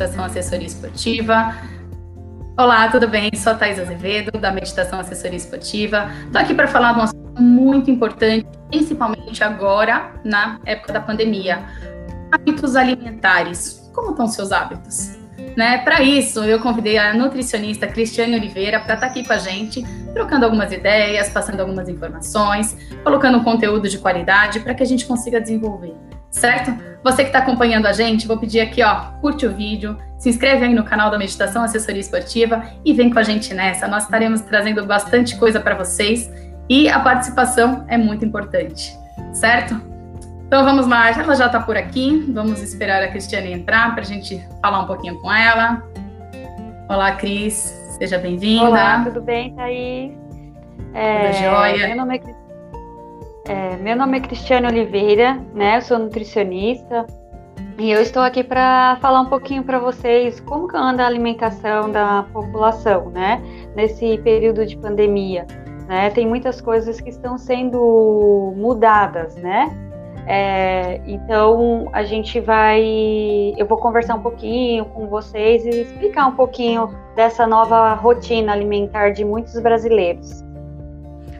Meditação Assessoria Esportiva. Olá, tudo bem? Sou a Thais Azevedo, da Meditação Assessoria Esportiva. Estou aqui para falar de um assunto muito importante, principalmente agora, na época da pandemia. Hábitos alimentares. Como estão seus hábitos? Né? Para isso, eu convidei a nutricionista Cristiane Oliveira para estar tá aqui com a gente, trocando algumas ideias, passando algumas informações, colocando um conteúdo de qualidade para que a gente consiga desenvolver certo? Você que está acompanhando a gente, vou pedir aqui, ó, curte o vídeo, se inscreve aí no canal da Meditação Assessoria Esportiva e vem com a gente nessa. Nós estaremos trazendo bastante coisa para vocês e a participação é muito importante, certo? Então vamos lá, ela já está por aqui, vamos esperar a Cristiane entrar para a gente falar um pouquinho com ela. Olá, Cris, seja bem-vinda. Olá, tudo bem, Thaís? É, tudo jóia? Meu nome é é, meu nome é Cristiane Oliveira, né? Eu sou nutricionista e eu estou aqui para falar um pouquinho para vocês como que anda a alimentação da população, né? Nesse período de pandemia, né? Tem muitas coisas que estão sendo mudadas, né? É, então a gente vai, eu vou conversar um pouquinho com vocês e explicar um pouquinho dessa nova rotina alimentar de muitos brasileiros.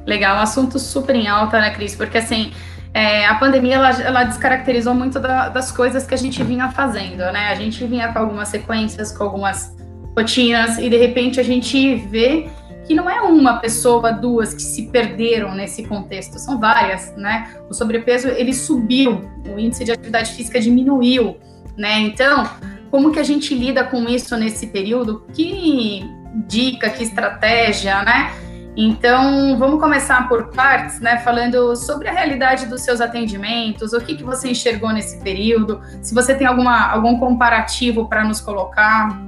Legal, um assunto super em alta, né, Cris? Porque assim, é, a pandemia ela, ela descaracterizou muito da, das coisas que a gente vinha fazendo, né? A gente vinha com algumas sequências, com algumas rotinas, e de repente a gente vê que não é uma pessoa, duas que se perderam nesse contexto, são várias, né? O sobrepeso ele subiu, o índice de atividade física diminuiu, né? Então, como que a gente lida com isso nesse período? Que dica, que estratégia, né? Então, vamos começar por partes, né? Falando sobre a realidade dos seus atendimentos, o que, que você enxergou nesse período, se você tem alguma, algum comparativo para nos colocar.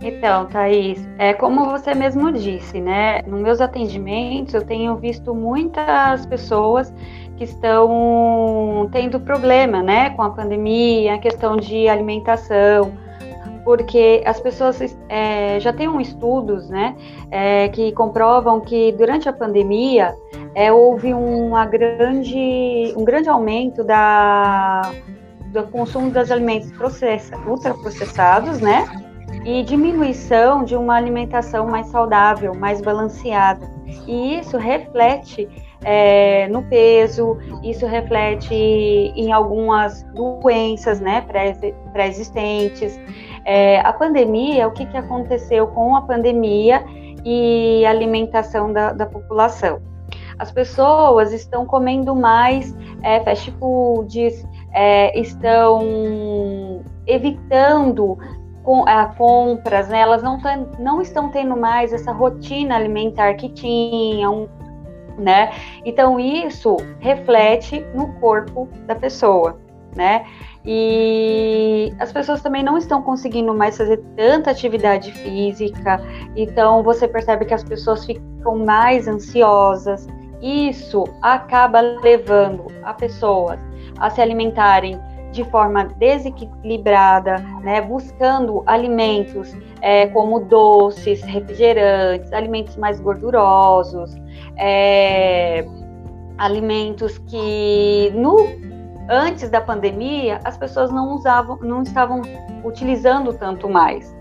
Então, Thaís, é como você mesmo disse, né? Nos meus atendimentos, eu tenho visto muitas pessoas que estão tendo problema, né, com a pandemia, a questão de alimentação, porque as pessoas é, já têm um estudos, né, é, que comprovam que durante a pandemia é, houve uma grande, um grande aumento da, do consumo dos alimentos processa, ultraprocessados, né, e diminuição de uma alimentação mais saudável, mais balanceada. E isso reflete é, no peso, isso reflete em algumas doenças né, pré-existentes. É, a pandemia, o que, que aconteceu com a pandemia e a alimentação da, da população? As pessoas estão comendo mais é, fast foods, é, estão evitando com, a, compras, né? elas não, não estão tendo mais essa rotina alimentar que tinham, né? Então isso reflete no corpo da pessoa, né? E as pessoas também não estão conseguindo mais fazer tanta atividade física, então você percebe que as pessoas ficam mais ansiosas. Isso acaba levando a pessoas a se alimentarem de forma desequilibrada, né, buscando alimentos é, como doces, refrigerantes, alimentos mais gordurosos, é, alimentos que no antes da pandemia as pessoas não usavam, não estavam utilizando tanto mais.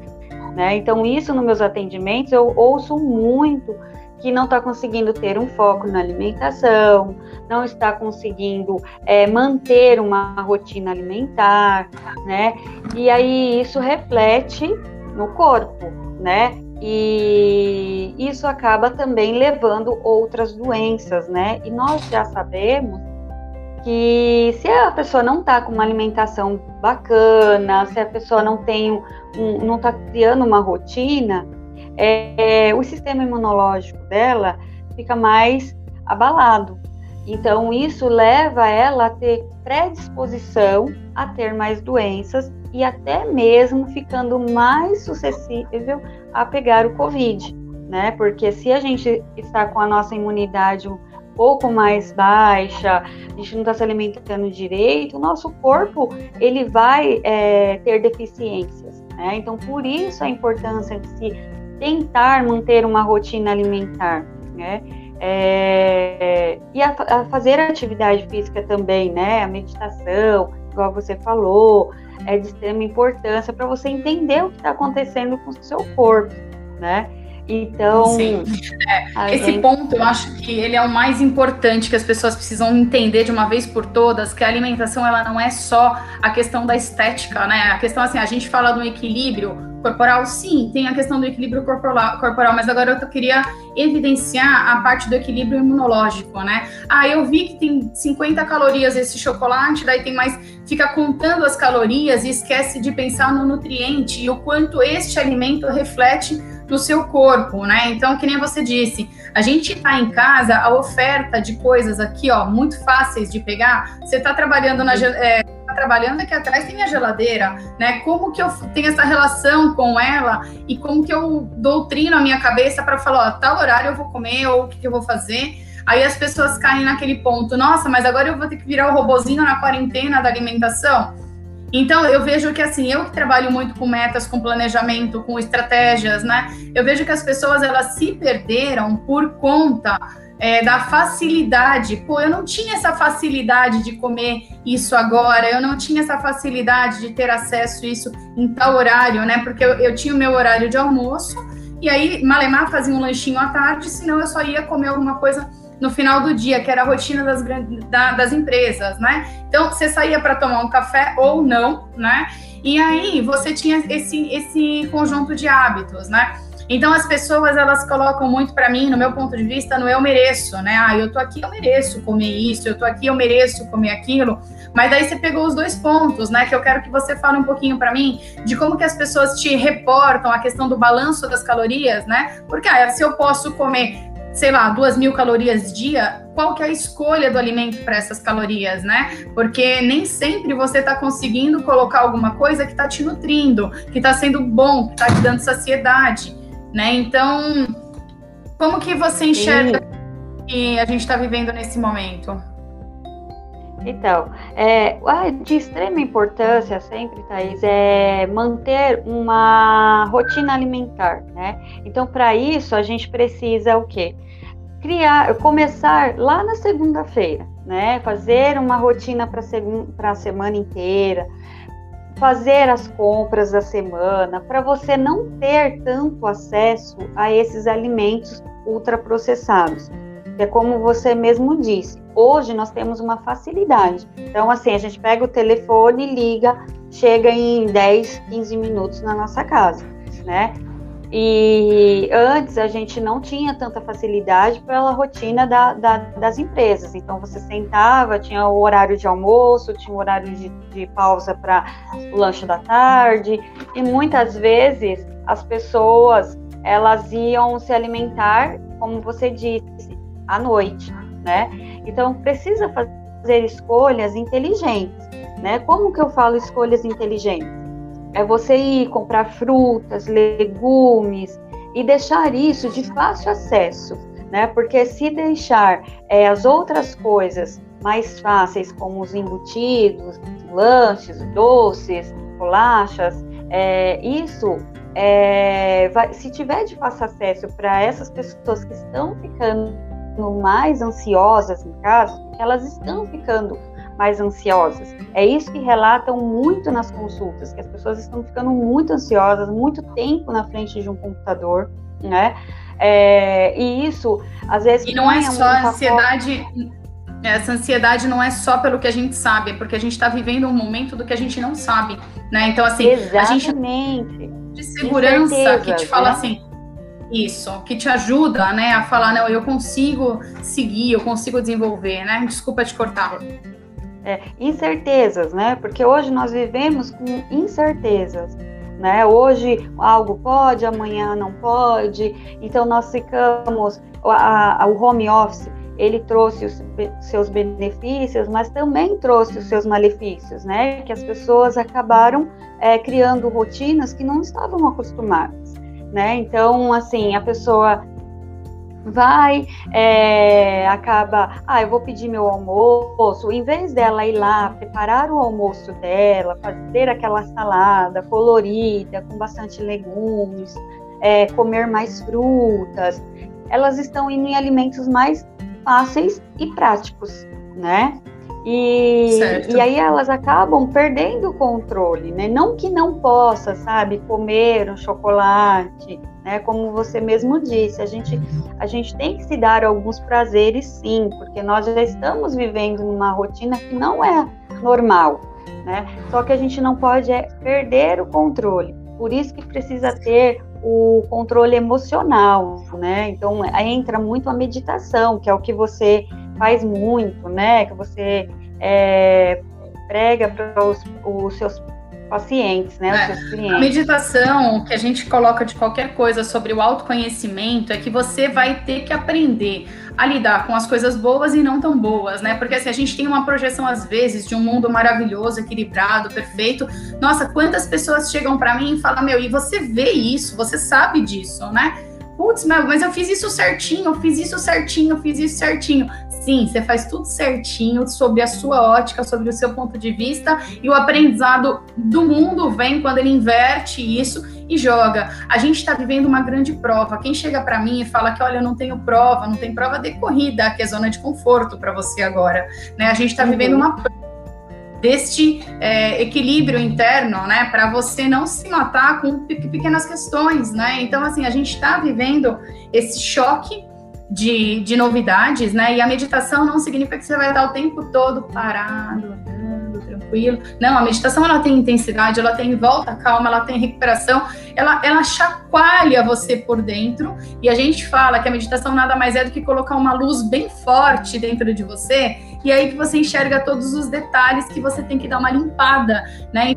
Né? Então, isso nos meus atendimentos eu ouço muito que não está conseguindo ter um foco na alimentação, não está conseguindo é, manter uma rotina alimentar, né? E aí isso reflete no corpo, né? E isso acaba também levando outras doenças, né? E nós já sabemos que se a pessoa não está com uma alimentação bacana, se a pessoa não tem um, não está criando uma rotina, é, é, o sistema imunológico dela fica mais abalado. Então isso leva ela a ter predisposição a ter mais doenças e até mesmo ficando mais suscetível a pegar o Covid, né? Porque se a gente está com a nossa imunidade pouco mais baixa, a gente não está se alimentando direito, o nosso corpo ele vai é, ter deficiências. Né? Então, por isso a importância de se tentar manter uma rotina alimentar, né? É, e a, a fazer atividade física também, né? A meditação, igual você falou, é de extrema importância para você entender o que está acontecendo com o seu corpo, né? Então, Sim. É, esse gente... ponto eu acho que ele é o mais importante que as pessoas precisam entender de uma vez por todas, que a alimentação ela não é só a questão da estética, né? A questão assim, a gente fala do equilíbrio corporal, sim, tem a questão do equilíbrio corporal, corporal, mas agora eu queria evidenciar a parte do equilíbrio imunológico, né? Ah, eu vi que tem 50 calorias esse chocolate, daí tem mais, fica contando as calorias e esquece de pensar no nutriente e o quanto este alimento reflete no seu corpo, né? Então, que nem você disse, a gente tá em casa, a oferta de coisas aqui, ó, muito fáceis de pegar. Você tá trabalhando na é, tá trabalhando aqui atrás tem a geladeira, né? Como que eu tenho essa relação com ela e como que eu doutrino a minha cabeça para falar, ó, tal horário eu vou comer ou o que, que eu vou fazer? Aí as pessoas caem naquele ponto, nossa, mas agora eu vou ter que virar o robozinho na quarentena da alimentação. Então, eu vejo que, assim, eu que trabalho muito com metas, com planejamento, com estratégias, né? Eu vejo que as pessoas, elas se perderam por conta é, da facilidade. Pô, eu não tinha essa facilidade de comer isso agora, eu não tinha essa facilidade de ter acesso a isso em tal horário, né? Porque eu, eu tinha o meu horário de almoço, e aí, Malemar fazia um lanchinho à tarde, senão eu só ia comer alguma coisa no final do dia, que era a rotina das, da, das empresas, né? Então, você saía para tomar um café ou não, né? E aí você tinha esse, esse conjunto de hábitos, né? Então as pessoas elas colocam muito para mim, no meu ponto de vista, no eu mereço, né? Ah, eu tô aqui, eu mereço comer isso, eu tô aqui, eu mereço comer aquilo. Mas daí você pegou os dois pontos, né? Que eu quero que você fale um pouquinho para mim de como que as pessoas te reportam a questão do balanço das calorias, né? Porque ah, se eu posso comer sei lá, duas mil calorias dia, qual que é a escolha do alimento para essas calorias, né? Porque nem sempre você está conseguindo colocar alguma coisa que está te nutrindo, que está sendo bom, que está te dando saciedade, né? Então, como que você enxerga Sim. que a gente está vivendo nesse momento? Então, é, de extrema importância sempre, Thaís, é manter uma rotina alimentar, né? Então, para isso, a gente precisa o quê? Criar, começar lá na segunda-feira, né? Fazer uma rotina para a semana inteira, fazer as compras da semana, para você não ter tanto acesso a esses alimentos ultraprocessados é como você mesmo disse, hoje nós temos uma facilidade. Então, assim, a gente pega o telefone, liga, chega em 10, 15 minutos na nossa casa, né? E antes a gente não tinha tanta facilidade pela rotina da, da, das empresas. Então você sentava, tinha o horário de almoço, tinha o horário de, de pausa para o lanche da tarde, e muitas vezes as pessoas elas iam se alimentar, como você disse, à noite, né? Então precisa fazer escolhas inteligentes, né? Como que eu falo escolhas inteligentes? É você ir comprar frutas, legumes e deixar isso de fácil acesso, né? Porque se deixar é, as outras coisas mais fáceis, como os embutidos, lanches, doces, bolachas, é, isso é, vai, se tiver de fácil acesso para essas pessoas que estão ficando mais ansiosas em casa, elas estão ficando mais ansiosas. É isso que relatam muito nas consultas, que as pessoas estão ficando muito ansiosas, muito tempo na frente de um computador, né? É, e isso, às vezes. E não é só a ansiedade. Essa ansiedade não é só pelo que a gente sabe, é porque a gente está vivendo um momento do que a gente não sabe, né? Então, assim, Exatamente. a gente de segurança que te fala né? assim, isso, que te ajuda, né, a falar, não, eu consigo seguir, eu consigo desenvolver, né? Desculpa te cortar. É, incertezas, né? Porque hoje nós vivemos com incertezas. Né? Hoje algo pode, amanhã não pode. Então nós ficamos. A, a, o home office ele trouxe os seus benefícios, mas também trouxe os seus malefícios, né? Que as pessoas acabaram é, criando rotinas que não estavam acostumadas né? Então, assim, a pessoa vai, é, acaba, ah, eu vou pedir meu almoço, em vez dela ir lá preparar o almoço dela, fazer aquela salada colorida, com bastante legumes, é, comer mais frutas, elas estão indo em alimentos mais fáceis e práticos, né? E, e aí elas acabam perdendo o controle, né? Não que não possa, sabe, comer um chocolate, né? Como você mesmo disse, a gente, a gente tem que se dar alguns prazeres, sim, porque nós já estamos vivendo numa rotina que não é normal, né? Só que a gente não pode é, perder o controle. Por isso que precisa ter o controle emocional, né? Então entra muito a meditação, que é o que você faz muito, né? Que você é, prega para os, os seus pacientes, né? É. Os seus clientes. A meditação que a gente coloca de qualquer coisa sobre o autoconhecimento é que você vai ter que aprender a lidar com as coisas boas e não tão boas, né? Porque assim, a gente tem uma projeção às vezes de um mundo maravilhoso, equilibrado, perfeito. Nossa, quantas pessoas chegam para mim e falam: "Meu, e você vê isso, você sabe disso, né?" Putz, mas eu fiz isso certinho, eu fiz isso certinho, eu fiz isso certinho. Sim, você faz tudo certinho sobre a sua ótica, sobre o seu ponto de vista, e o aprendizado do mundo vem quando ele inverte isso e joga. A gente está vivendo uma grande prova. Quem chega para mim e fala que, olha, eu não tenho prova, não tem prova de corrida, que é zona de conforto para você agora, né? A gente está uhum. vivendo uma prova deste é, equilíbrio interno, né, para você não se matar com pequenas questões, né? Então, assim, a gente está vivendo esse choque de, de novidades, né? E a meditação não significa que você vai estar o tempo todo parado, tranquilo. Não, a meditação ela tem intensidade, ela tem volta calma, ela tem recuperação, ela, ela chacoalha você por dentro. E a gente fala que a meditação nada mais é do que colocar uma luz bem forte dentro de você, e aí que você enxerga todos os detalhes que você tem que dar uma limpada, né?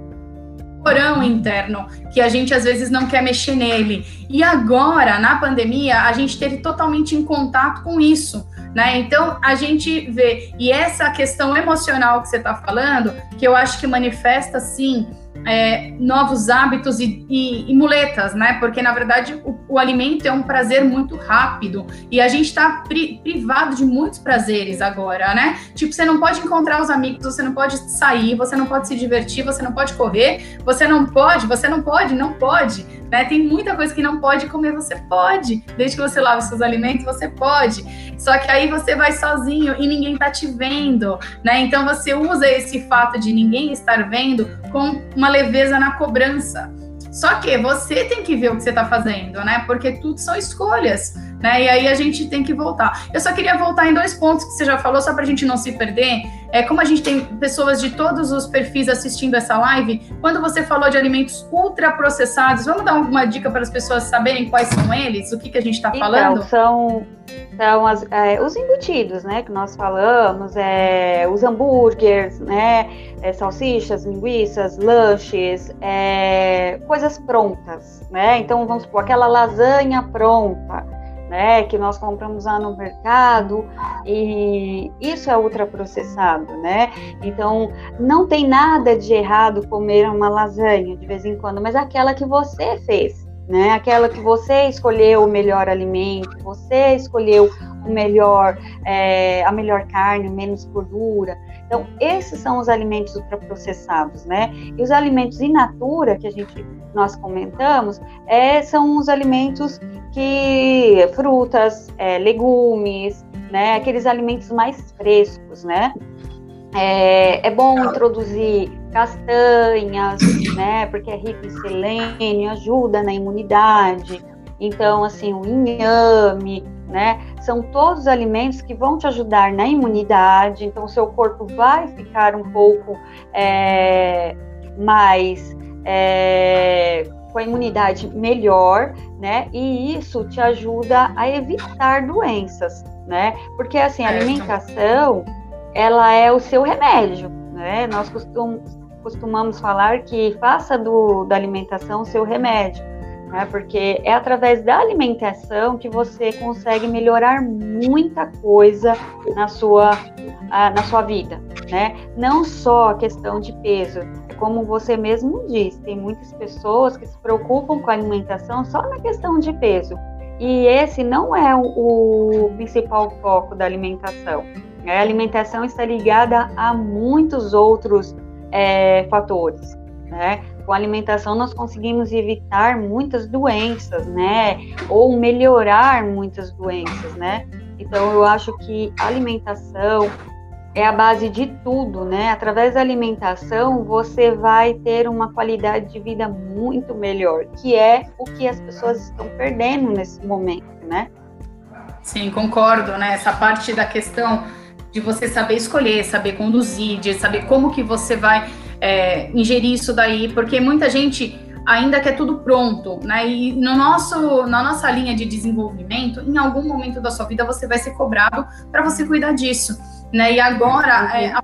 porão interno, que a gente às vezes não quer mexer nele. E agora, na pandemia, a gente teve totalmente em contato com isso. Né? Então a gente vê, e essa questão emocional que você está falando, que eu acho que manifesta sim é, novos hábitos e, e, e, muletas, né? Porque na verdade o, o, alimento é um prazer muito rápido e a gente está pri, privado de muitos prazeres agora, né? Tipo, você não pode encontrar os amigos, você não pode sair, você não pode se divertir, você não pode correr, você não pode, você não pode, não pode, né? Tem muita coisa que não pode comer, você pode, desde que você lave seus alimentos, você pode. Só que aí você vai sozinho e ninguém tá te vendo, né? Então você usa esse fato de ninguém estar vendo com uma leveza na cobrança. Só que você tem que ver o que você está fazendo, né? Porque tudo são escolhas, né? E aí a gente tem que voltar. Eu só queria voltar em dois pontos que você já falou, só para a gente não se perder. É como a gente tem pessoas de todos os perfis assistindo essa live. Quando você falou de alimentos ultraprocessados, vamos dar alguma dica para as pessoas saberem quais são eles? O que, que a gente está então, falando? São, são as, é, os embutidos, né? Que nós falamos, é, os hambúrgueres, né? É, salsichas, linguiças, lanches, é, coisas prontas, né? Então vamos supor aquela lasanha pronta, né? Que nós compramos lá no mercado e isso é ultraprocessado, né? Então não tem nada de errado comer uma lasanha de vez em quando, mas aquela que você fez, né? Aquela que você escolheu o melhor alimento, você escolheu o melhor, é, a melhor carne, menos gordura. Então, esses são os alimentos ultraprocessados, né? E os alimentos in natura, que a gente, nós comentamos, é, são os alimentos que, frutas, é, legumes, né? Aqueles alimentos mais frescos, né? É, é, bom introduzir castanhas, né? Porque é rico em selênio, ajuda na imunidade. Então, assim, o inhame, né? São todos alimentos que vão te ajudar na imunidade, então o seu corpo vai ficar um pouco é, mais é, com a imunidade melhor, né? E isso te ajuda a evitar doenças, né? Porque assim, a alimentação ela é o seu remédio, né? Nós costum, costumamos falar que faça do, da alimentação seu remédio né? Porque é através da alimentação que você consegue melhorar muita coisa na sua, na sua vida, né? Não só a questão de peso, é como você mesmo disse, tem muitas pessoas que se preocupam com a alimentação só na questão de peso. E esse não é o, o principal foco da alimentação. A alimentação está ligada a muitos outros é, fatores, né? com alimentação nós conseguimos evitar muitas doenças, né? Ou melhorar muitas doenças, né? Então eu acho que alimentação é a base de tudo, né? Através da alimentação, você vai ter uma qualidade de vida muito melhor, que é o que as pessoas estão perdendo nesse momento, né? Sim, concordo, né? Essa parte da questão de você saber escolher, saber conduzir, de saber como que você vai é, ingerir isso daí, porque muita gente ainda quer tudo pronto, né? E no nosso, na nossa linha de desenvolvimento, em algum momento da sua vida você vai ser cobrado para você cuidar disso né? E agora, é, a,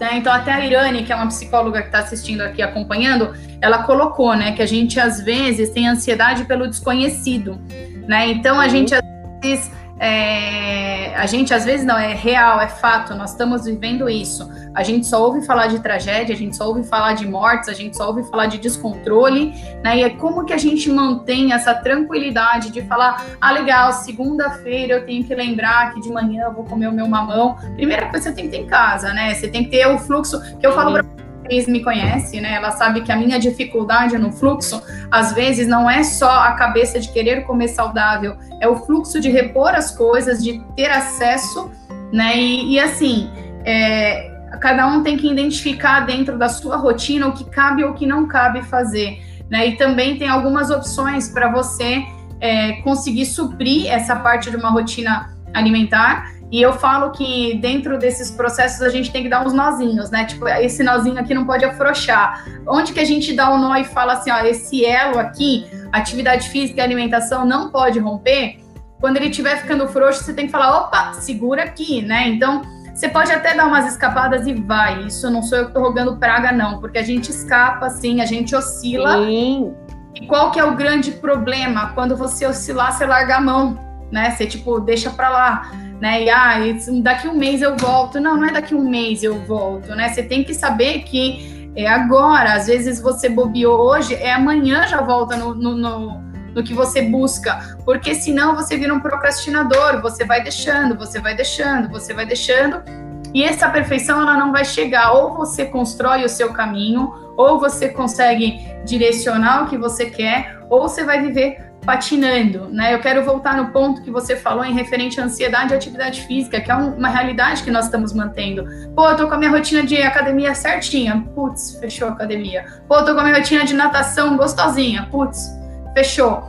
né, então até a Irane, que é uma psicóloga que está assistindo aqui, acompanhando, ela colocou, né, que a gente às vezes tem ansiedade pelo desconhecido, né? Então a gente às vezes é, a gente às vezes não é real, é fato, nós estamos vivendo isso. A gente só ouve falar de tragédia, a gente só ouve falar de mortes, a gente só ouve falar de descontrole, né? E é como que a gente mantém essa tranquilidade de falar, ah, legal, segunda-feira eu tenho que lembrar que de manhã eu vou comer o meu mamão. Primeira coisa você tem que ter em casa, né? Você tem que ter o fluxo que eu falo para Cris me conhece, né? Ela sabe que a minha dificuldade no fluxo, às vezes, não é só a cabeça de querer comer saudável, é o fluxo de repor as coisas, de ter acesso, né? E, e assim, é, cada um tem que identificar dentro da sua rotina o que cabe ou o que não cabe fazer, né? E também tem algumas opções para você é, conseguir suprir essa parte de uma rotina alimentar e eu falo que dentro desses processos a gente tem que dar uns nozinhos, né? Tipo, esse nozinho aqui não pode afrouxar. Onde que a gente dá o um nó e fala assim, ó, esse elo aqui, atividade física e alimentação não pode romper? Quando ele estiver ficando frouxo, você tem que falar, opa, segura aqui, né? Então, você pode até dar umas escapadas e vai. Isso não sou eu que tô rogando praga, não, porque a gente escapa, assim, a gente oscila. Sim. E qual que é o grande problema? Quando você oscilar, você larga a mão, né? Você, tipo, deixa pra lá né? E ah, daqui um mês eu volto. Não, não é daqui um mês eu volto, né? Você tem que saber que é agora. Às vezes você bobeou hoje, é amanhã já volta no, no, no, no que você busca, porque senão você vira um procrastinador. Você vai deixando, você vai deixando, você vai deixando. E essa perfeição ela não vai chegar. Ou você constrói o seu caminho, ou você consegue direcionar o que você quer, ou você vai viver patinando, né? Eu quero voltar no ponto que você falou em referente à ansiedade e atividade física, que é uma realidade que nós estamos mantendo. Pô, eu tô com a minha rotina de academia certinha, putz, fechou a academia. Pô, eu tô com a minha rotina de natação gostosinha, putz, fechou.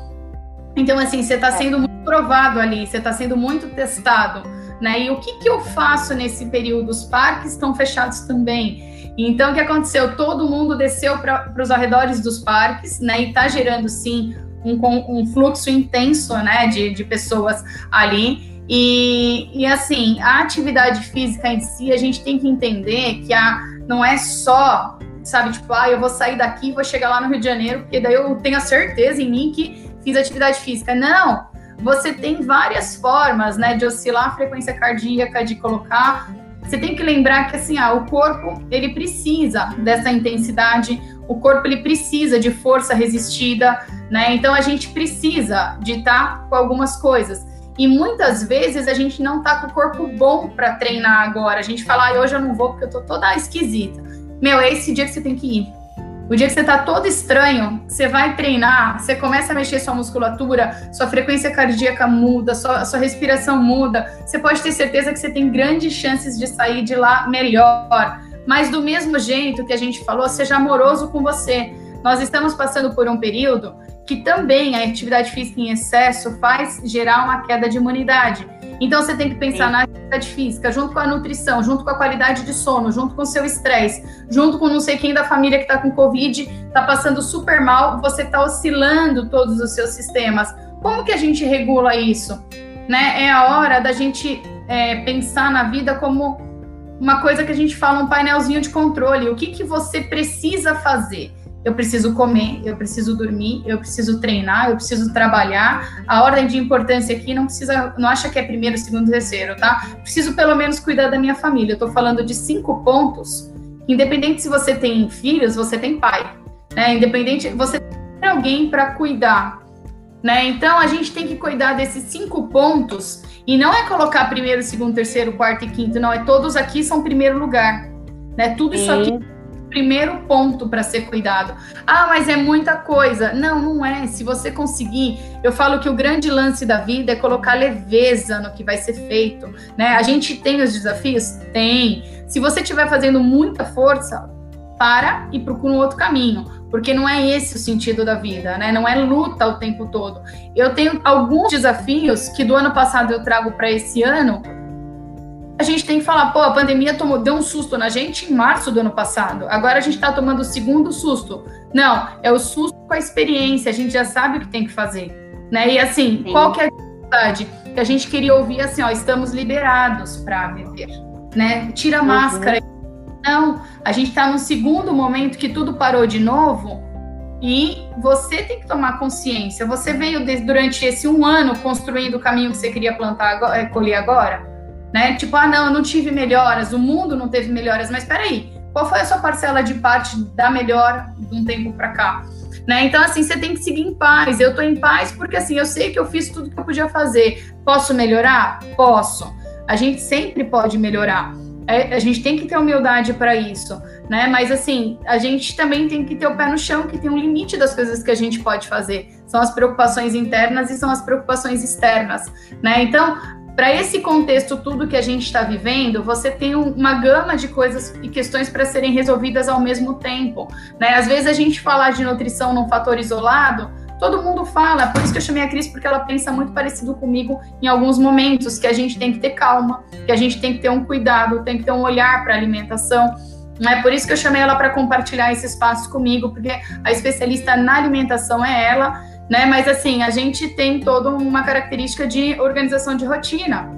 Então, assim, você está é. sendo muito provado ali, você está sendo muito testado, né? E o que, que eu faço nesse período? Os parques estão fechados também. Então, o que aconteceu? Todo mundo desceu para os arredores dos parques, né? E está gerando, sim, um, um fluxo intenso, né, de, de pessoas ali. E, e assim, a atividade física em si, a gente tem que entender que a, não é só, sabe, tipo, ah, eu vou sair daqui e vou chegar lá no Rio de Janeiro, porque daí eu tenho a certeza em mim que fiz atividade física. Não! Você tem várias formas, né, de oscilar a frequência cardíaca, de colocar. Você tem que lembrar que assim, ah, o corpo ele precisa dessa intensidade, o corpo ele precisa de força resistida, né? Então a gente precisa de estar tá com algumas coisas. E muitas vezes a gente não tá com o corpo bom para treinar agora. A gente fala, ah, hoje eu não vou porque eu tô toda esquisita. Meu, é esse dia que você tem que ir. O dia que você tá todo estranho, você vai treinar, você começa a mexer sua musculatura, sua frequência cardíaca muda, sua, sua respiração muda. Você pode ter certeza que você tem grandes chances de sair de lá melhor. Mas do mesmo jeito que a gente falou, seja amoroso com você. Nós estamos passando por um período que também a atividade física em excesso faz gerar uma queda de imunidade. Então você tem que pensar Sim. na atividade física, junto com a nutrição, junto com a qualidade de sono, junto com o seu estresse, junto com não sei quem da família que está com Covid, está passando super mal, você está oscilando todos os seus sistemas. Como que a gente regula isso? Né? É a hora da gente é, pensar na vida como uma coisa que a gente fala, um painelzinho de controle. O que, que você precisa fazer? Eu preciso comer, eu preciso dormir, eu preciso treinar, eu preciso trabalhar. A ordem de importância aqui não precisa, não acha que é primeiro, segundo, terceiro, tá? Preciso pelo menos cuidar da minha família. Eu tô falando de cinco pontos. Independente se você tem filhos, você tem pai, né? Independente, você tem alguém para cuidar, né? Então a gente tem que cuidar desses cinco pontos e não é colocar primeiro, segundo, terceiro, quarto e quinto, não. É todos aqui são primeiro lugar. Né? Tudo isso aqui primeiro ponto para ser cuidado. Ah, mas é muita coisa. Não, não é. Se você conseguir, eu falo que o grande lance da vida é colocar leveza no que vai ser feito, né? A gente tem os desafios? Tem. Se você estiver fazendo muita força, para e procura um outro caminho, porque não é esse o sentido da vida, né? Não é luta o tempo todo. Eu tenho alguns desafios que do ano passado eu trago para esse ano a gente tem que falar, pô, a pandemia tomou, deu um susto na gente em março do ano passado. Agora a gente está tomando o segundo susto. Não, é o susto com a experiência, a gente já sabe o que tem que fazer. Né? E assim, Sim. qual que é a dificuldade? Que a gente queria ouvir assim, ó, estamos liberados para viver. Né? Tira a uhum. máscara. Não, a gente está no segundo momento que tudo parou de novo e você tem que tomar consciência. Você veio durante esse um ano construindo o caminho que você queria plantar, agora, colher agora? né? Tipo, ah, não, eu não tive melhoras, o mundo não teve melhoras, mas peraí, qual foi a sua parcela de parte da melhora de um tempo para cá? Né? Então, assim, você tem que seguir em paz. Eu tô em paz porque, assim, eu sei que eu fiz tudo que eu podia fazer. Posso melhorar? Posso. A gente sempre pode melhorar. É, a gente tem que ter humildade para isso, né? Mas, assim, a gente também tem que ter o pé no chão, que tem um limite das coisas que a gente pode fazer. São as preocupações internas e são as preocupações externas, né? Então, para esse contexto tudo que a gente está vivendo, você tem uma gama de coisas e questões para serem resolvidas ao mesmo tempo. Né? Às vezes a gente falar de nutrição num fator isolado, todo mundo fala, por isso que eu chamei a Cris, porque ela pensa muito parecido comigo em alguns momentos, que a gente tem que ter calma, que a gente tem que ter um cuidado, tem que ter um olhar para a alimentação. É por isso que eu chamei ela para compartilhar esse espaço comigo, porque a especialista na alimentação é ela, né? Mas assim, a gente tem toda uma característica de organização de rotina,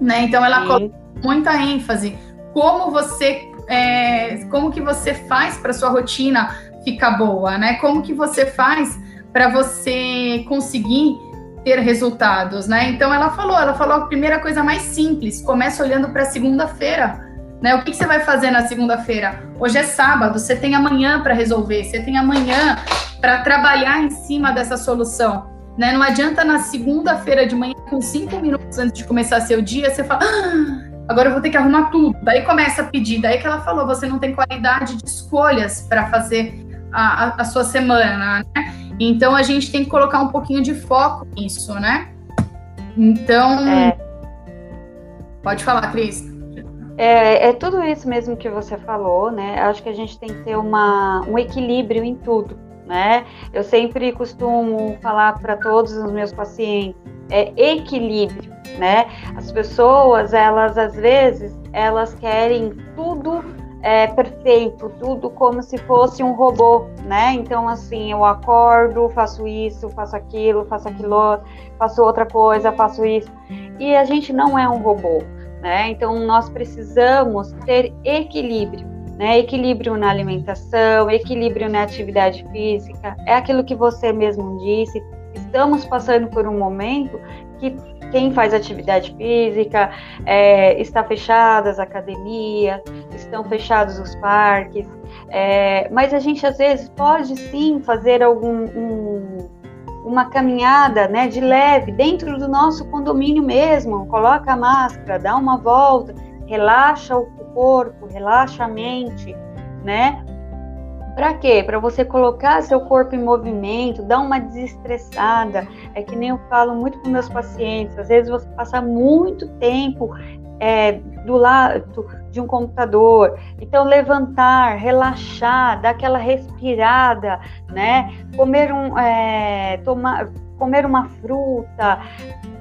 né? Então ela Sim. coloca muita ênfase como você é, como que você faz para sua rotina ficar boa, né? Como que você faz para você conseguir ter resultados, né? Então ela falou, ela falou a primeira coisa mais simples, começa olhando para segunda-feira, né? O que, que você vai fazer na segunda-feira? Hoje é sábado, você tem amanhã para resolver, você tem amanhã para trabalhar em cima dessa solução. Né? Não adianta na segunda-feira de manhã, com cinco minutos antes de começar seu dia, você fala, ah, agora eu vou ter que arrumar tudo. Daí começa a pedir, daí que ela falou, você não tem qualidade de escolhas para fazer a, a, a, sua semana, né? Então a gente tem que colocar um pouquinho de foco nisso, né? Então. É. Pode falar, Cris. É, é, tudo isso mesmo que você falou, né? Acho que a gente tem que ter uma, um equilíbrio em tudo né? Eu sempre costumo falar para todos os meus pacientes é equilíbrio, né? As pessoas, elas às vezes, elas querem tudo é, perfeito, tudo como se fosse um robô, né? Então, assim, eu acordo, faço isso, faço aquilo, faço aquilo, faço outra coisa, faço isso. E a gente não é um robô, né? Então, nós precisamos ter equilíbrio né? Equilíbrio na alimentação, equilíbrio na atividade física, é aquilo que você mesmo disse. Estamos passando por um momento que quem faz atividade física é, está fechadas as academias, estão fechados os parques, é, mas a gente às vezes pode sim fazer algum um, uma caminhada, né, de leve dentro do nosso condomínio mesmo. Coloca a máscara, dá uma volta, relaxa o corpo, relaxa a mente, né? Para quê? Para você colocar seu corpo em movimento, dar uma desestressada. É que nem eu falo muito com meus pacientes. Às vezes você passa muito tempo é, do lado de um computador. Então, levantar, relaxar, dar aquela respirada, né? Comer um, é, tomar, comer uma fruta,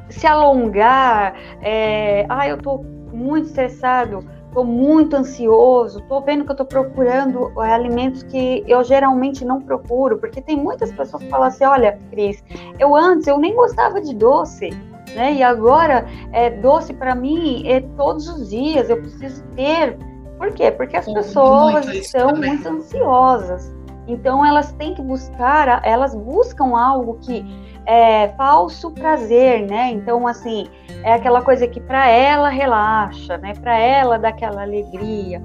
se alongar. É, ah, eu tô muito estressado estou muito ansioso, estou vendo que eu estou procurando é, alimentos que eu geralmente não procuro, porque tem muitas pessoas que falam assim, olha, Cris, eu antes eu nem gostava de doce, né? E agora é doce para mim é todos os dias, eu preciso ter. Por quê? Porque as pessoas estão muito ansiosas. Então elas têm que buscar, elas buscam algo que é falso prazer, né? Então assim, é aquela coisa que para ela relaxa, né? Para ela dá aquela alegria.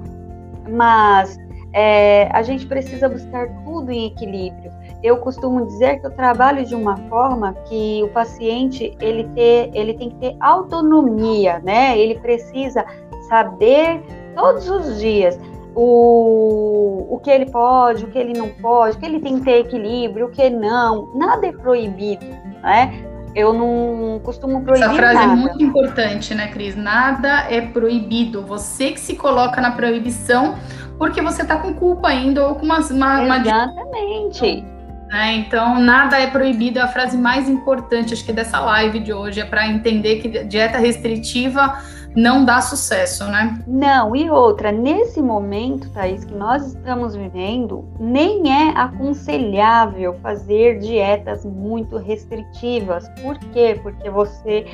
Mas é, a gente precisa buscar tudo em equilíbrio. Eu costumo dizer que eu trabalho de uma forma que o paciente ele, ter, ele tem que ter autonomia, né? Ele precisa saber todos os dias o, o que ele pode, o que ele não pode, o que ele tem que ter equilíbrio, o que não. Nada é proibido, né? Eu não costumo proibir Essa frase nada. é muito importante, né, Cris? Nada é proibido. Você que se coloca na proibição porque você tá com culpa ainda ou com uma... uma Exatamente. Uma... Né? Então, nada é proibido é a frase mais importante, acho que dessa live de hoje, é para entender que dieta restritiva não dá sucesso, né? Não, e outra, nesse momento, Thaís, que nós estamos vivendo, nem é aconselhável fazer dietas muito restritivas. Por quê? Porque você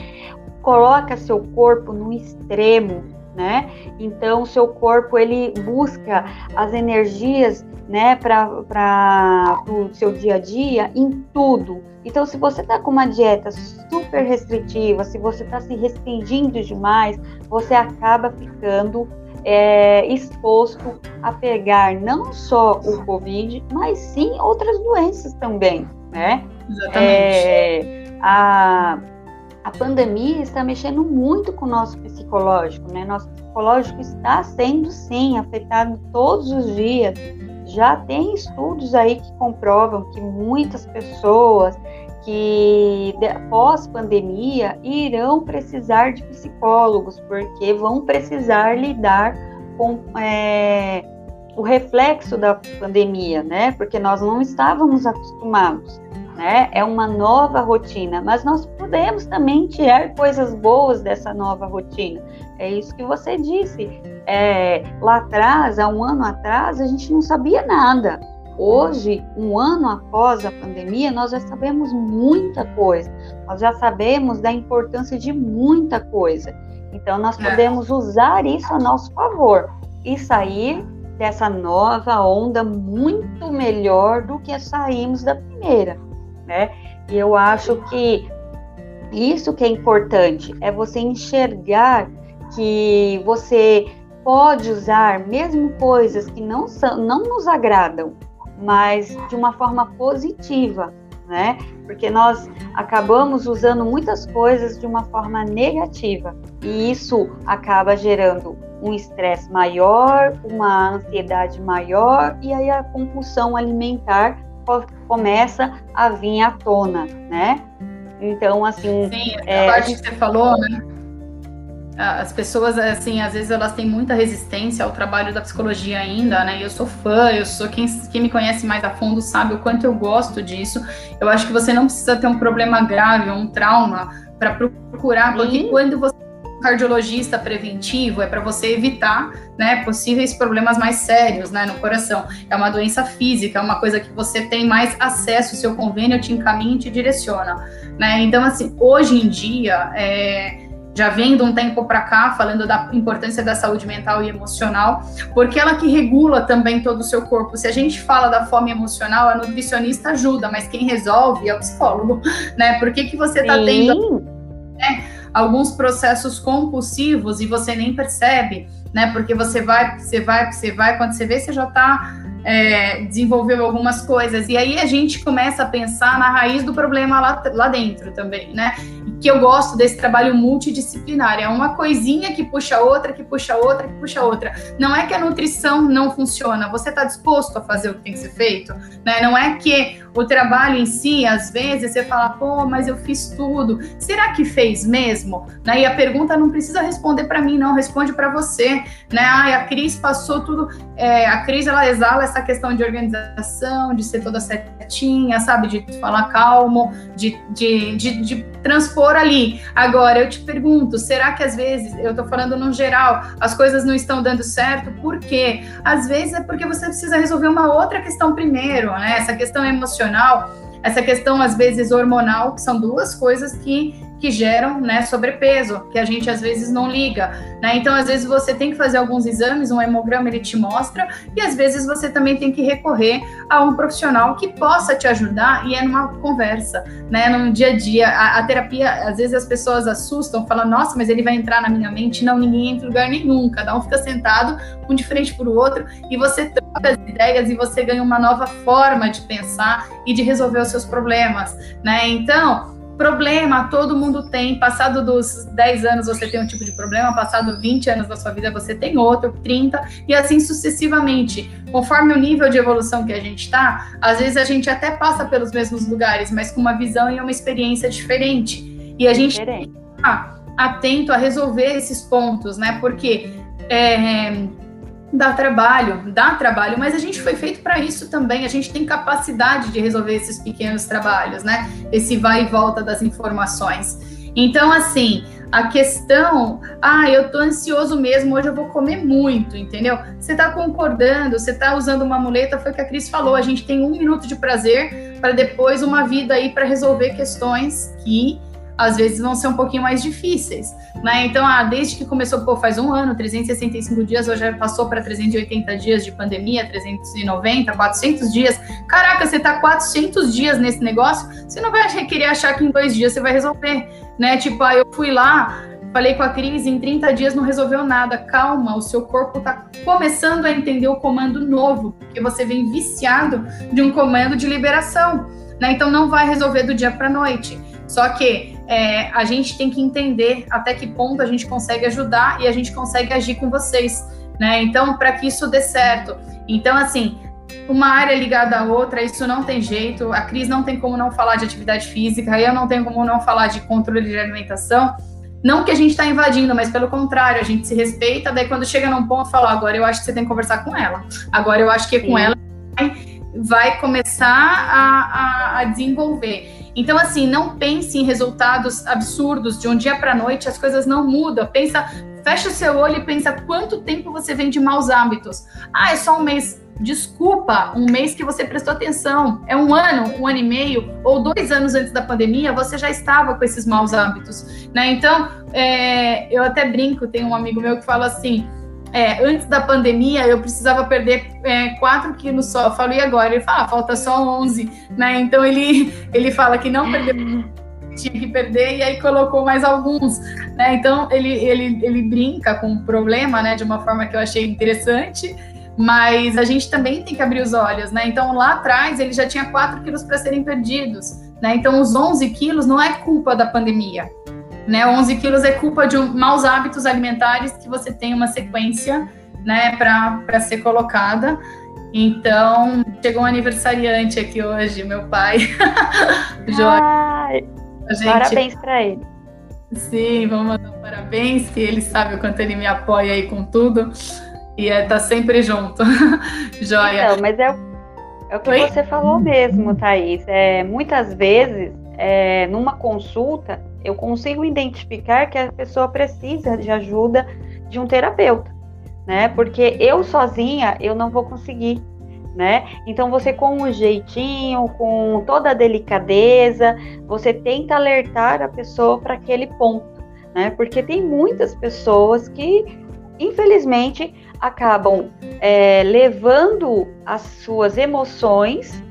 coloca seu corpo no extremo, né? Então, seu corpo ele busca as energias, né, para o seu dia a dia em tudo. Então, se você está com uma dieta super restritiva, se você está se restringindo demais, você acaba ficando é, exposto a pegar não só o Covid, mas sim outras doenças também, né? Exatamente. É, a, a pandemia está mexendo muito com o nosso psicológico, né? Nosso psicológico está sendo, sim, afetado todos os dias já tem estudos aí que comprovam que muitas pessoas que pós pandemia irão precisar de psicólogos porque vão precisar lidar com é, o reflexo da pandemia, né? Porque nós não estávamos acostumados, né? É uma nova rotina, mas nós podemos também tirar coisas boas dessa nova rotina. É isso que você disse. É, lá atrás, há um ano atrás, a gente não sabia nada. Hoje, um ano após a pandemia, nós já sabemos muita coisa. Nós já sabemos da importância de muita coisa. Então, nós é. podemos usar isso a nosso favor e sair dessa nova onda muito melhor do que saímos da primeira, né? E eu acho que isso que é importante é você enxergar que você pode usar mesmo coisas que não são, não nos agradam, mas de uma forma positiva, né? Porque nós acabamos usando muitas coisas de uma forma negativa e isso acaba gerando um estresse maior, uma ansiedade maior e aí a compulsão alimentar começa a vir à tona, né? Então, assim. Sim, é, a parte que você falou, né? as pessoas, assim, às vezes elas têm muita resistência ao trabalho da psicologia ainda, né? E eu sou fã, eu sou quem, quem me conhece mais a fundo sabe o quanto eu gosto disso. Eu acho que você não precisa ter um problema grave, um trauma para procurar, porque quando você cardiologista preventivo é para você evitar, né, possíveis problemas mais sérios, né, no coração. É uma doença física, é uma coisa que você tem mais acesso, seu convênio te encaminha e te direciona, né? Então, assim, hoje em dia, é, já vem de um tempo para cá falando da importância da saúde mental e emocional, porque ela que regula também todo o seu corpo. Se a gente fala da fome emocional, a nutricionista ajuda, mas quem resolve é o psicólogo, né? Por que, que você está tendo né, alguns processos compulsivos e você nem percebe, né? Porque você vai, você vai, você vai, quando você vê, você já está é, desenvolveu algumas coisas. E aí a gente começa a pensar na raiz do problema lá, lá dentro também, né? que eu gosto desse trabalho multidisciplinar. É uma coisinha que puxa outra, que puxa outra, que puxa outra. Não é que a nutrição não funciona, você está disposto a fazer o que tem que ser feito, né? Não é que o trabalho em si, às vezes, você fala, pô, mas eu fiz tudo. Será que fez mesmo? Né? E a pergunta não precisa responder para mim, não, responde para você. Né? Ah, a Cris passou tudo. É, a Cris, ela exala essa questão de organização, de ser toda certinha, sabe? De falar calmo, de, de, de, de transpor ali. Agora, eu te pergunto, será que às vezes, eu tô falando no geral, as coisas não estão dando certo? Por quê? Às vezes é porque você precisa resolver uma outra questão primeiro, né? Essa questão emocional, essa questão às vezes hormonal, que são duas coisas que que geram né, sobrepeso, que a gente às vezes não liga. Né? Então, às vezes, você tem que fazer alguns exames, um hemograma ele te mostra, e às vezes você também tem que recorrer a um profissional que possa te ajudar e é numa conversa, né? No dia a dia. A, a terapia, às vezes as pessoas assustam, falam, nossa, mas ele vai entrar na minha mente. Não, ninguém entra em lugar nenhum, cada um fica sentado, um de frente para o outro, e você troca as ideias e você ganha uma nova forma de pensar e de resolver os seus problemas, né? Então, Problema, todo mundo tem. Passado dos 10 anos você tem um tipo de problema, passado 20 anos da sua vida você tem outro, 30, e assim sucessivamente. Conforme o nível de evolução que a gente está, às vezes a gente até passa pelos mesmos lugares, mas com uma visão e uma experiência diferente. E a gente está atento a resolver esses pontos, né? Porque é, dá trabalho, dá trabalho, mas a gente foi feito para isso também. A gente tem capacidade de resolver esses pequenos trabalhos, né? Esse vai e volta das informações. Então, assim, a questão, ah, eu tô ansioso mesmo, hoje eu vou comer muito, entendeu? Você tá concordando, você tá usando uma muleta, foi o que a Cris falou, a gente tem um minuto de prazer para depois uma vida aí para resolver questões que às vezes vão ser um pouquinho mais difíceis, né? Então, ah, desde que começou, pô, faz um ano, 365 dias, hoje já passou para 380 dias de pandemia, 390, 400 dias. Caraca, você tá 400 dias nesse negócio, você não vai querer achar que em dois dias você vai resolver, né? Tipo, ah, eu fui lá, falei com a Cris, em 30 dias não resolveu nada. Calma, o seu corpo tá começando a entender o comando novo, porque você vem viciado de um comando de liberação, né? Então, não vai resolver do dia para noite. Só que é, a gente tem que entender até que ponto a gente consegue ajudar e a gente consegue agir com vocês, né? Então, para que isso dê certo. Então, assim, uma área ligada à outra, isso não tem jeito. A Cris não tem como não falar de atividade física, eu não tenho como não falar de controle de alimentação. Não que a gente está invadindo, mas pelo contrário, a gente se respeita. Daí, quando chega num ponto, fala: agora eu acho que você tem que conversar com ela. Agora eu acho que com ela vai, vai começar a, a, a desenvolver. Então, assim, não pense em resultados absurdos de um dia para noite, as coisas não mudam. Pensa, fecha seu olho e pensa quanto tempo você vem de maus hábitos. Ah, é só um mês. Desculpa, um mês que você prestou atenção. É um ano, um ano e meio, ou dois anos antes da pandemia, você já estava com esses maus hábitos. Né? Então, é, eu até brinco, tem um amigo meu que fala assim é, antes da pandemia eu precisava perder é, 4 quilos só. Eu falo, e agora? Ele fala, ah, falta só 11, né? Então ele, ele fala que não perdeu, tinha que perder, e aí colocou mais alguns, né? Então ele, ele, ele brinca com o problema, né? De uma forma que eu achei interessante, mas a gente também tem que abrir os olhos, né? Então lá atrás ele já tinha 4 quilos para serem perdidos, né? Então os 11 quilos não é culpa da pandemia, né? 11 quilos é culpa de um, maus hábitos alimentares que você tem uma sequência né, para ser colocada. Então, chegou um aniversariante aqui hoje, meu pai. Ai, gente... Parabéns para ele. Sim, vamos mandar um parabéns, que ele sabe o quanto ele me apoia aí com tudo. E é, tá sempre junto. Joia. Então, mas é, é o que Oi? você falou mesmo, Thaís. É, muitas vezes, é, numa consulta, eu consigo identificar que a pessoa precisa de ajuda de um terapeuta, né? Porque eu sozinha eu não vou conseguir, né? Então você com um jeitinho, com toda a delicadeza, você tenta alertar a pessoa para aquele ponto, né? Porque tem muitas pessoas que infelizmente acabam é, levando as suas emoções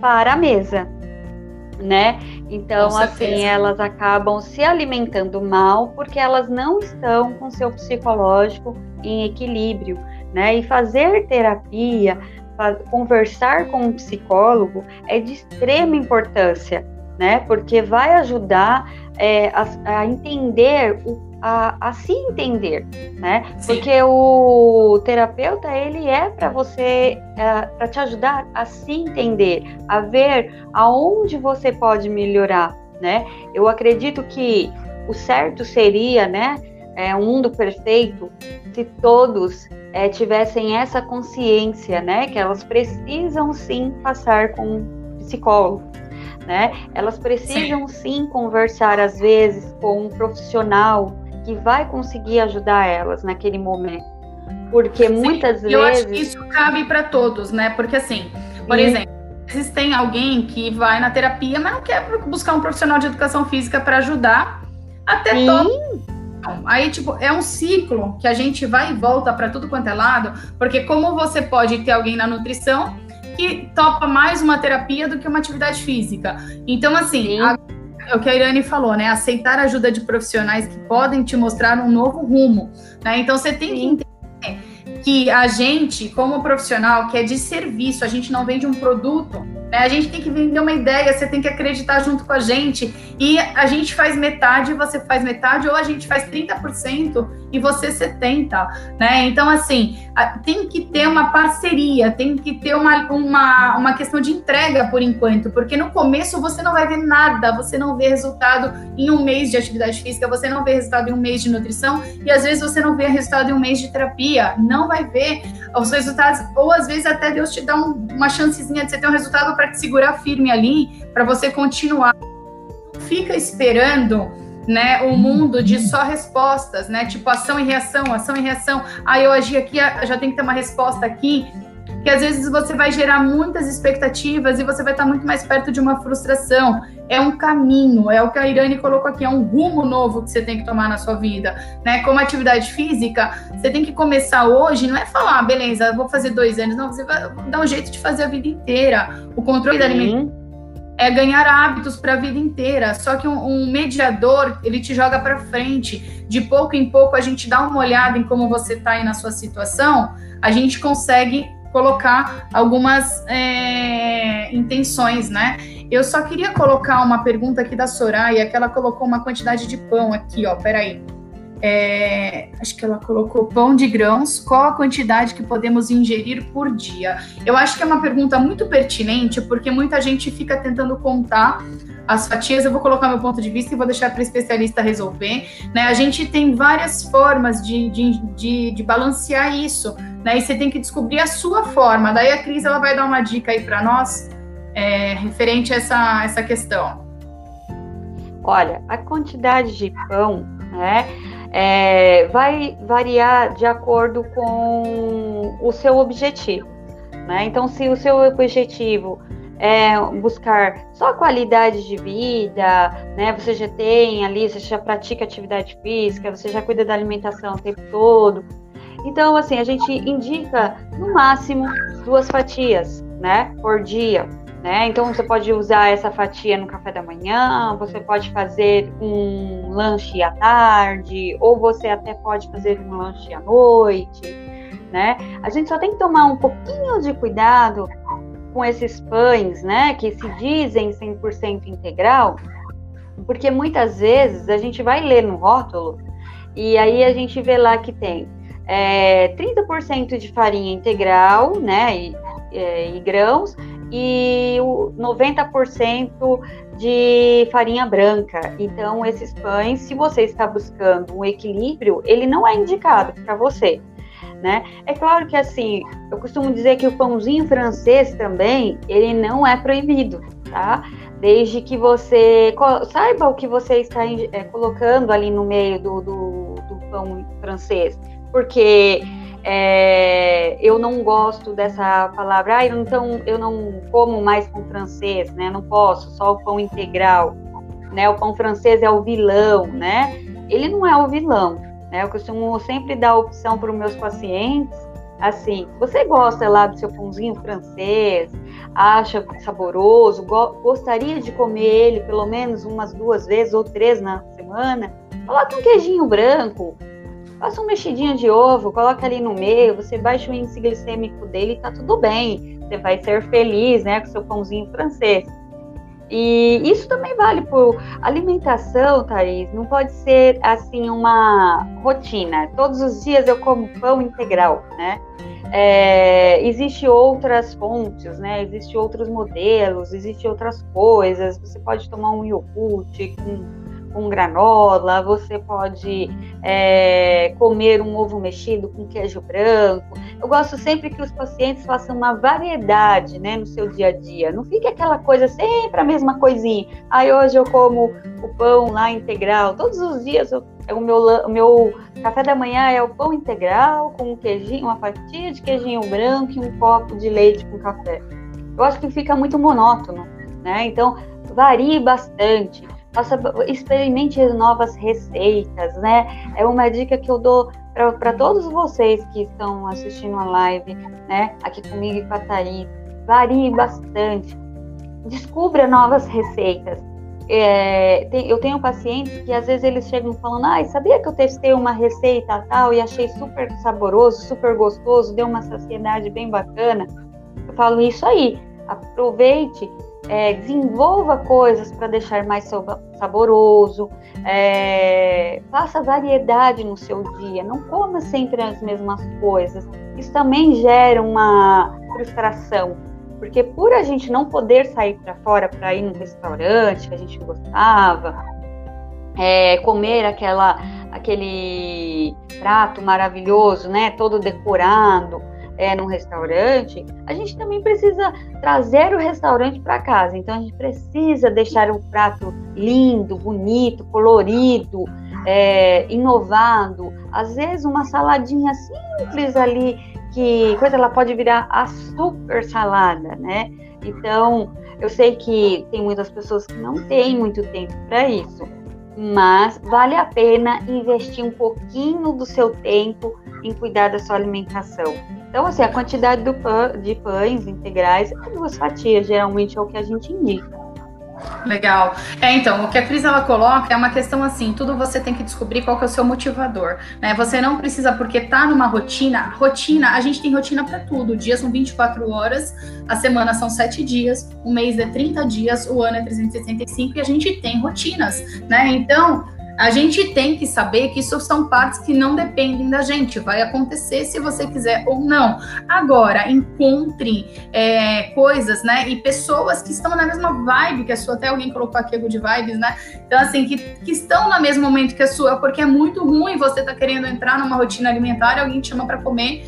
para a mesa, né? Então, assim, elas acabam se alimentando mal porque elas não estão com seu psicológico em equilíbrio, né? E fazer terapia, conversar com um psicólogo é de extrema importância, né? Porque vai ajudar é, a, a, entender o a, a se entender, né? Sim. Porque o terapeuta ele é para você, é, para te ajudar a se entender, a ver aonde você pode melhorar, né? Eu acredito que o certo seria, né? É um mundo perfeito se todos é, tivessem essa consciência, né? Que elas precisam sim passar com um psicólogo, né? Elas precisam sim. sim conversar às vezes com um profissional que vai conseguir ajudar elas naquele momento. Porque Sim, muitas eu vezes. Eu acho que isso cabe para todos, né? Porque assim, por e... exemplo, existem alguém que vai na terapia, mas não quer buscar um profissional de educação física para ajudar até Sim. todo. Aí, tipo, é um ciclo que a gente vai e volta para tudo quanto é lado, porque como você pode ter alguém na nutrição que topa mais uma terapia do que uma atividade física. Então, assim, a é o que a Irane falou, né? Aceitar a ajuda de profissionais que podem te mostrar um novo rumo, né? Então você tem Sim. que entender que a gente, como profissional, que é de serviço, a gente não vende um produto, Né? A gente tem que vender uma ideia, você tem que acreditar junto com a gente. E a gente faz metade, você faz metade, ou a gente faz 30% e você 70%. Né? Então, assim, tem que ter uma parceria, tem que ter uma, uma, uma questão de entrega por enquanto, porque no começo você não vai ver nada, você não vê resultado em um mês de atividade física, você não vê resultado em um mês de nutrição, e às vezes você não vê resultado em um mês de terapia, não vai ver os resultados, ou às vezes até Deus te dá um, uma chancezinha de você ter um resultado para te segurar firme ali, para você continuar. Fica esperando né, o mundo de só respostas, né? Tipo ação e reação, ação e reação. Ah, eu agi aqui, já tem que ter uma resposta aqui. Que às vezes você vai gerar muitas expectativas e você vai estar muito mais perto de uma frustração. É um caminho, é o que a Irane colocou aqui, é um rumo novo que você tem que tomar na sua vida, né? Como atividade física, você tem que começar hoje, não é falar, ah, beleza, vou fazer dois anos, não, você vai dar um jeito de fazer a vida inteira. O controle da alimentação é ganhar hábitos para a vida inteira. Só que um, um, mediador, ele te joga para frente. De pouco em pouco, a gente dá uma olhada em como você está aí na sua situação, a gente consegue colocar algumas é, intenções, né? Eu só queria colocar uma pergunta aqui da Soraya, que ela colocou uma quantidade de pão aqui, ó, peraí. É, acho que ela colocou pão de grãos, qual a quantidade que podemos ingerir por dia? Eu acho que é uma pergunta muito pertinente, porque muita gente fica tentando contar as fatias. Eu vou colocar meu ponto de vista e vou deixar para especialista resolver. Né? A gente tem várias formas de, de, de, de balancear isso, né? e você tem que descobrir a sua forma. Daí a Cris ela vai dar uma dica aí para nós é, referente a essa, essa questão. Olha, a quantidade de pão, né? É, vai variar de acordo com o seu objetivo. Né? Então, se o seu objetivo é buscar só qualidade de vida, né? Você já tem ali, você já pratica atividade física, você já cuida da alimentação o tempo todo. Então, assim, a gente indica no máximo duas fatias, né, por dia. Né? Então você pode usar essa fatia no café da manhã, você pode fazer um lanche à tarde, ou você até pode fazer um lanche à noite, né? A gente só tem que tomar um pouquinho de cuidado com esses pães, né, que se dizem 100% integral, porque muitas vezes a gente vai ler no rótulo e aí a gente vê lá que tem é, 30% de farinha integral, né, e, é, e grãos, e o 90% de farinha branca. Então, esses pães, se você está buscando um equilíbrio, ele não é indicado para você. Né? É claro que assim, eu costumo dizer que o pãozinho francês também, ele não é proibido, tá? Desde que você saiba o que você está é, colocando ali no meio do, do, do pão francês, porque é, eu não gosto dessa palavra, ah, então eu não como mais pão francês, né? Não posso, só o pão integral, né? O pão francês é o vilão, né? Ele não é o vilão, né? Eu costumo sempre dar opção para os meus pacientes, assim, você gosta lá do seu pãozinho francês, acha saboroso, go gostaria de comer ele pelo menos umas duas vezes ou três na semana, coloque um queijinho branco, Faça um mexidinho de ovo, coloca ali no meio, você baixa o índice glicêmico dele e tá tudo bem. Você vai ser feliz, né, com seu pãozinho francês. E isso também vale por alimentação, Thaís. Não pode ser assim uma rotina. Todos os dias eu como pão integral, né? É, existe outras fontes, né? Existem outros modelos, existem outras coisas. Você pode tomar um iogurte com com granola, você pode é, comer um ovo mexido com queijo branco. Eu gosto sempre que os pacientes façam uma variedade né, no seu dia a dia. Não fique aquela coisa sempre a mesma coisinha. Aí hoje eu como o pão lá integral. Todos os dias eu, o, meu, o meu café da manhã é o pão integral com um queijinho, uma fatia de queijinho branco e um copo de leite com café. Eu acho que fica muito monótono, né? Então varie bastante faça, experimente novas receitas, né? É uma dica que eu dou para todos vocês que estão assistindo a live, né? Aqui comigo e com a Thaís. Varie bastante. Descubra novas receitas. É, tem, eu tenho pacientes que às vezes eles chegam falando, ah, sabia que eu testei uma receita tal e achei super saboroso, super gostoso, deu uma saciedade bem bacana. Eu falo isso aí, Aproveite, é, desenvolva coisas para deixar mais saboroso, é, faça variedade no seu dia, não coma sempre as mesmas coisas. Isso também gera uma frustração, porque por a gente não poder sair para fora para ir num restaurante que a gente gostava, é, comer aquela, aquele prato maravilhoso, né, todo decorado, é, num restaurante, a gente também precisa trazer o restaurante para casa. Então a gente precisa deixar o prato lindo, bonito, colorido, é, inovado. Às vezes uma saladinha simples ali, que coisa ela pode virar a super salada, né? Então eu sei que tem muitas pessoas que não têm muito tempo para isso, mas vale a pena investir um pouquinho do seu tempo em cuidar da sua alimentação. Então, assim, a quantidade pão, de pães integrais é duas fatias, geralmente é o que a gente indica. Legal. É, então, o que a Cris ela coloca é uma questão assim, tudo você tem que descobrir qual que é o seu motivador, né? Você não precisa porque tá numa rotina, rotina, a gente tem rotina para tudo. O dia são 24 horas, a semana são 7 dias, o mês é 30 dias, o ano é 365 e a gente tem rotinas, né? Então, a gente tem que saber que isso são partes que não dependem da gente, vai acontecer se você quiser ou não. Agora, encontre é, coisas, né, e pessoas que estão na mesma vibe que a sua, até alguém colocou aqui de vibes, né? Então, assim, que, que estão no mesmo momento que a sua, porque é muito ruim você tá querendo entrar numa rotina alimentar e alguém te chama para comer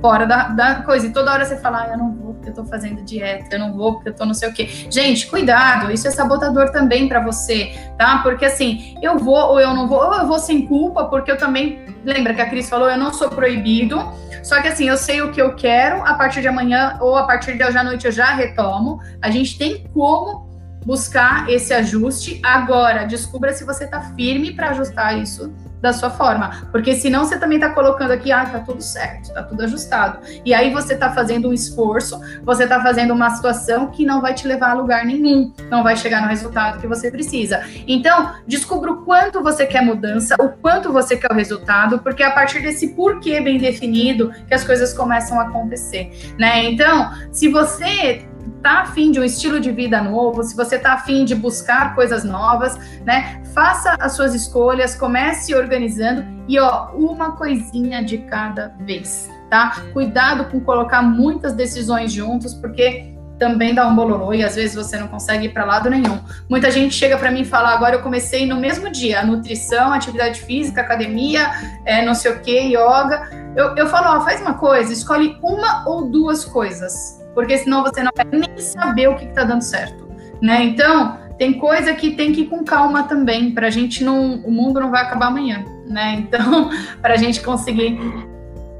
fora da, da, coisa. E toda hora você fala, ah, eu não vou porque eu tô fazendo dieta, eu não vou porque eu tô não sei o quê. Gente, cuidado, isso é sabotador também para você, tá? Porque assim, eu vou ou eu não vou, ou eu vou sem culpa, porque eu também, lembra que a Cris falou, eu não sou proibido, só que assim, eu sei o que eu quero, a partir de amanhã ou a partir de hoje à noite eu já retomo. A gente tem como buscar esse ajuste. Agora, descubra se você tá firme para ajustar isso da sua forma. Porque senão você também está colocando aqui, ah, tá tudo certo, tá tudo ajustado. E aí você está fazendo um esforço, você está fazendo uma situação que não vai te levar a lugar nenhum, não vai chegar no resultado que você precisa. Então, descubra o quanto você quer mudança, o quanto você quer o resultado, porque é a partir desse porquê bem definido que as coisas começam a acontecer, né? Então, se você tá afim de um estilo de vida novo, se você tá afim de buscar coisas novas, né? Faça as suas escolhas, comece organizando e ó, uma coisinha de cada vez, tá? Cuidado com colocar muitas decisões juntos, porque também dá um bololô e às vezes você não consegue ir para lado nenhum. Muita gente chega para mim e fala: agora eu comecei no mesmo dia, nutrição, atividade física, academia, é, não sei o que, yoga. Eu, eu falo: ó, faz uma coisa, escolhe uma ou duas coisas porque senão você não vai nem saber o que está dando certo, né? Então, tem coisa que tem que ir com calma também, para a gente não, o mundo não vai acabar amanhã, né? Então, para a gente conseguir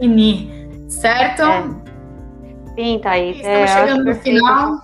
unir, certo? É. Sim, Thaís. Estamos é, chegando no final.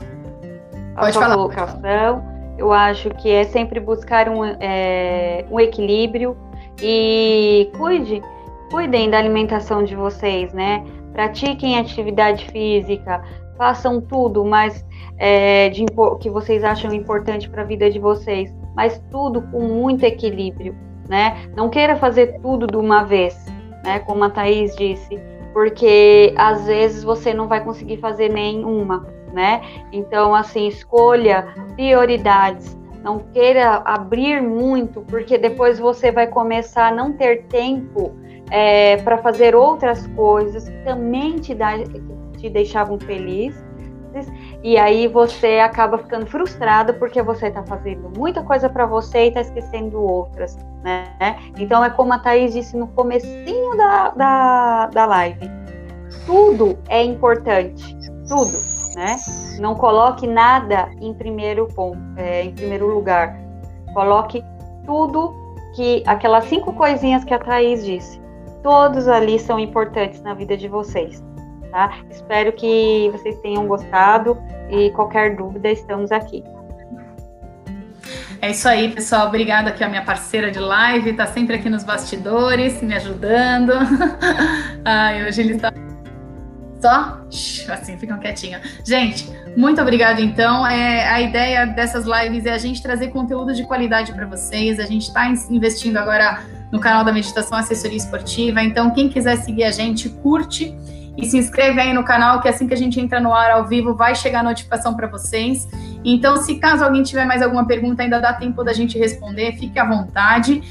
Pode falar. Colocação, eu acho que é sempre buscar um, é, um equilíbrio e cuide, cuidem da alimentação de vocês, né? Pratiquem atividade física, façam tudo, mas é, de, que vocês acham importante para a vida de vocês, mas tudo com muito equilíbrio, né? Não queira fazer tudo de uma vez, né? Como a Thaís disse, porque às vezes você não vai conseguir fazer nenhuma, né? Então, assim, escolha prioridades. Não queira abrir muito, porque depois você vai começar a não ter tempo é, para fazer outras coisas que também te, dá, te deixavam felizes. E aí você acaba ficando frustrado porque você está fazendo muita coisa para você e está esquecendo outras, né? Então é como a Thaís disse no comecinho da, da, da live. Tudo é importante, tudo, né? Não coloque nada em primeiro ponto, é, em primeiro lugar. Coloque tudo que aquelas cinco coisinhas que a Thaís disse. Todos ali são importantes na vida de vocês tá? Espero que vocês tenham gostado e qualquer dúvida, estamos aqui. É isso aí, pessoal. Obrigada aqui a minha parceira de live, tá sempre aqui nos bastidores, me ajudando. Ai, hoje ele está só assim, ficam quietinhos. Gente, muito obrigada então. É, a ideia dessas lives é a gente trazer conteúdo de qualidade para vocês. A gente está investindo agora no canal da Meditação Assessoria Esportiva. Então, quem quiser seguir a gente, curte e se inscreve aí no canal, que assim que a gente entra no ar ao vivo, vai chegar a notificação para vocês. Então, se caso alguém tiver mais alguma pergunta, ainda dá tempo da gente responder, fique à vontade.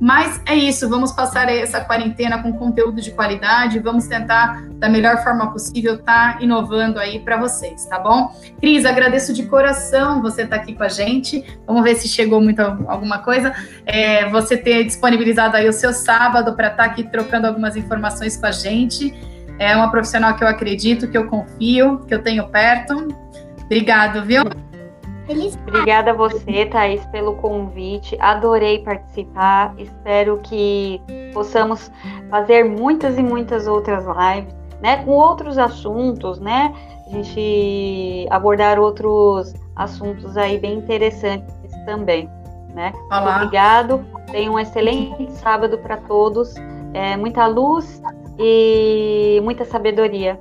Mas é isso, vamos passar essa quarentena com conteúdo de qualidade, vamos tentar, da melhor forma possível, estar tá inovando aí para vocês, tá bom? Cris, agradeço de coração você estar tá aqui com a gente. Vamos ver se chegou muito alguma coisa. É, você ter disponibilizado aí o seu sábado para estar tá aqui trocando algumas informações com a gente. É uma profissional que eu acredito, que eu confio, que eu tenho perto. Obrigado, viu? Obrigada a você, Thaís, pelo convite. Adorei participar. Espero que possamos fazer muitas e muitas outras lives, né? Com outros assuntos, né? A gente abordar outros assuntos aí bem interessantes também, né? Olá. Obrigado. Tenha um excelente sábado para todos. É, muita luz e muita sabedoria.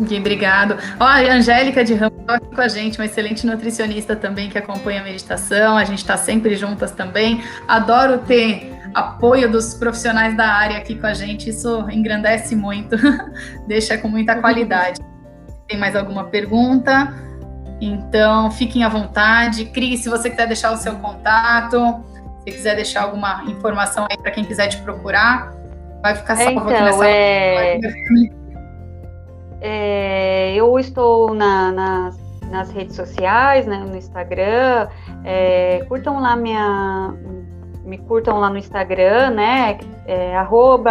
Obrigado. Ó, a Angélica de Ramos aqui com a gente, uma excelente nutricionista também que acompanha a meditação. A gente está sempre juntas também. Adoro ter apoio dos profissionais da área aqui com a gente. Isso engrandece muito, deixa com muita qualidade. Tem mais alguma pergunta? Então, fiquem à vontade. Cris, se você quiser deixar o seu contato, se quiser deixar alguma informação aí para quem quiser te procurar, vai ficar salvo então, aqui nessa é... É, eu estou na, nas, nas, redes sociais, né, no Instagram. É, curtam lá minha. Me curtam lá no Instagram, né? É,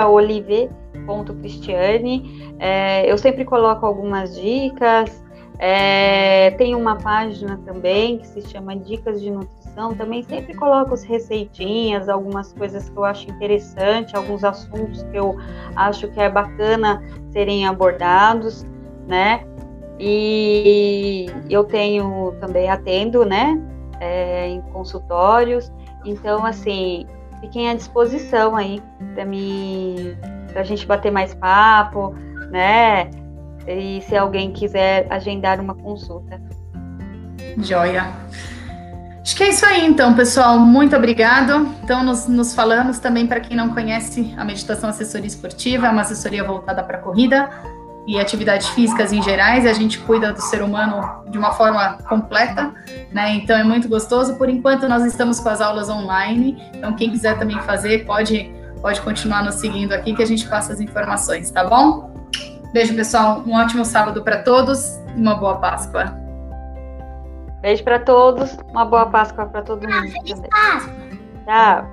olive.cristiane. É, eu sempre coloco algumas dicas. É, tem uma página também que se chama Dicas de Nutrição. Também sempre coloco as receitinhas, algumas coisas que eu acho interessante, alguns assuntos que eu acho que é bacana serem abordados, né? E eu tenho também atendo, né? É, em consultórios. Então, assim, fiquem à disposição aí para mim, para a gente bater mais papo, né? E se alguém quiser agendar uma consulta. Joia. Acho que é isso aí, então, pessoal. Muito obrigado. Então, nos, nos falamos também para quem não conhece a Meditação Assessoria Esportiva, é uma assessoria voltada para corrida e atividades físicas em gerais, a gente cuida do ser humano de uma forma completa, né? Então é muito gostoso. Por enquanto nós estamos com as aulas online, então quem quiser também fazer pode pode continuar nos seguindo aqui que a gente passa as informações, tá bom? Beijo, pessoal. Um ótimo sábado para todos e uma boa Páscoa. Beijo para todos, uma boa Páscoa para todo mundo. Feliz Páscoa. Tchau.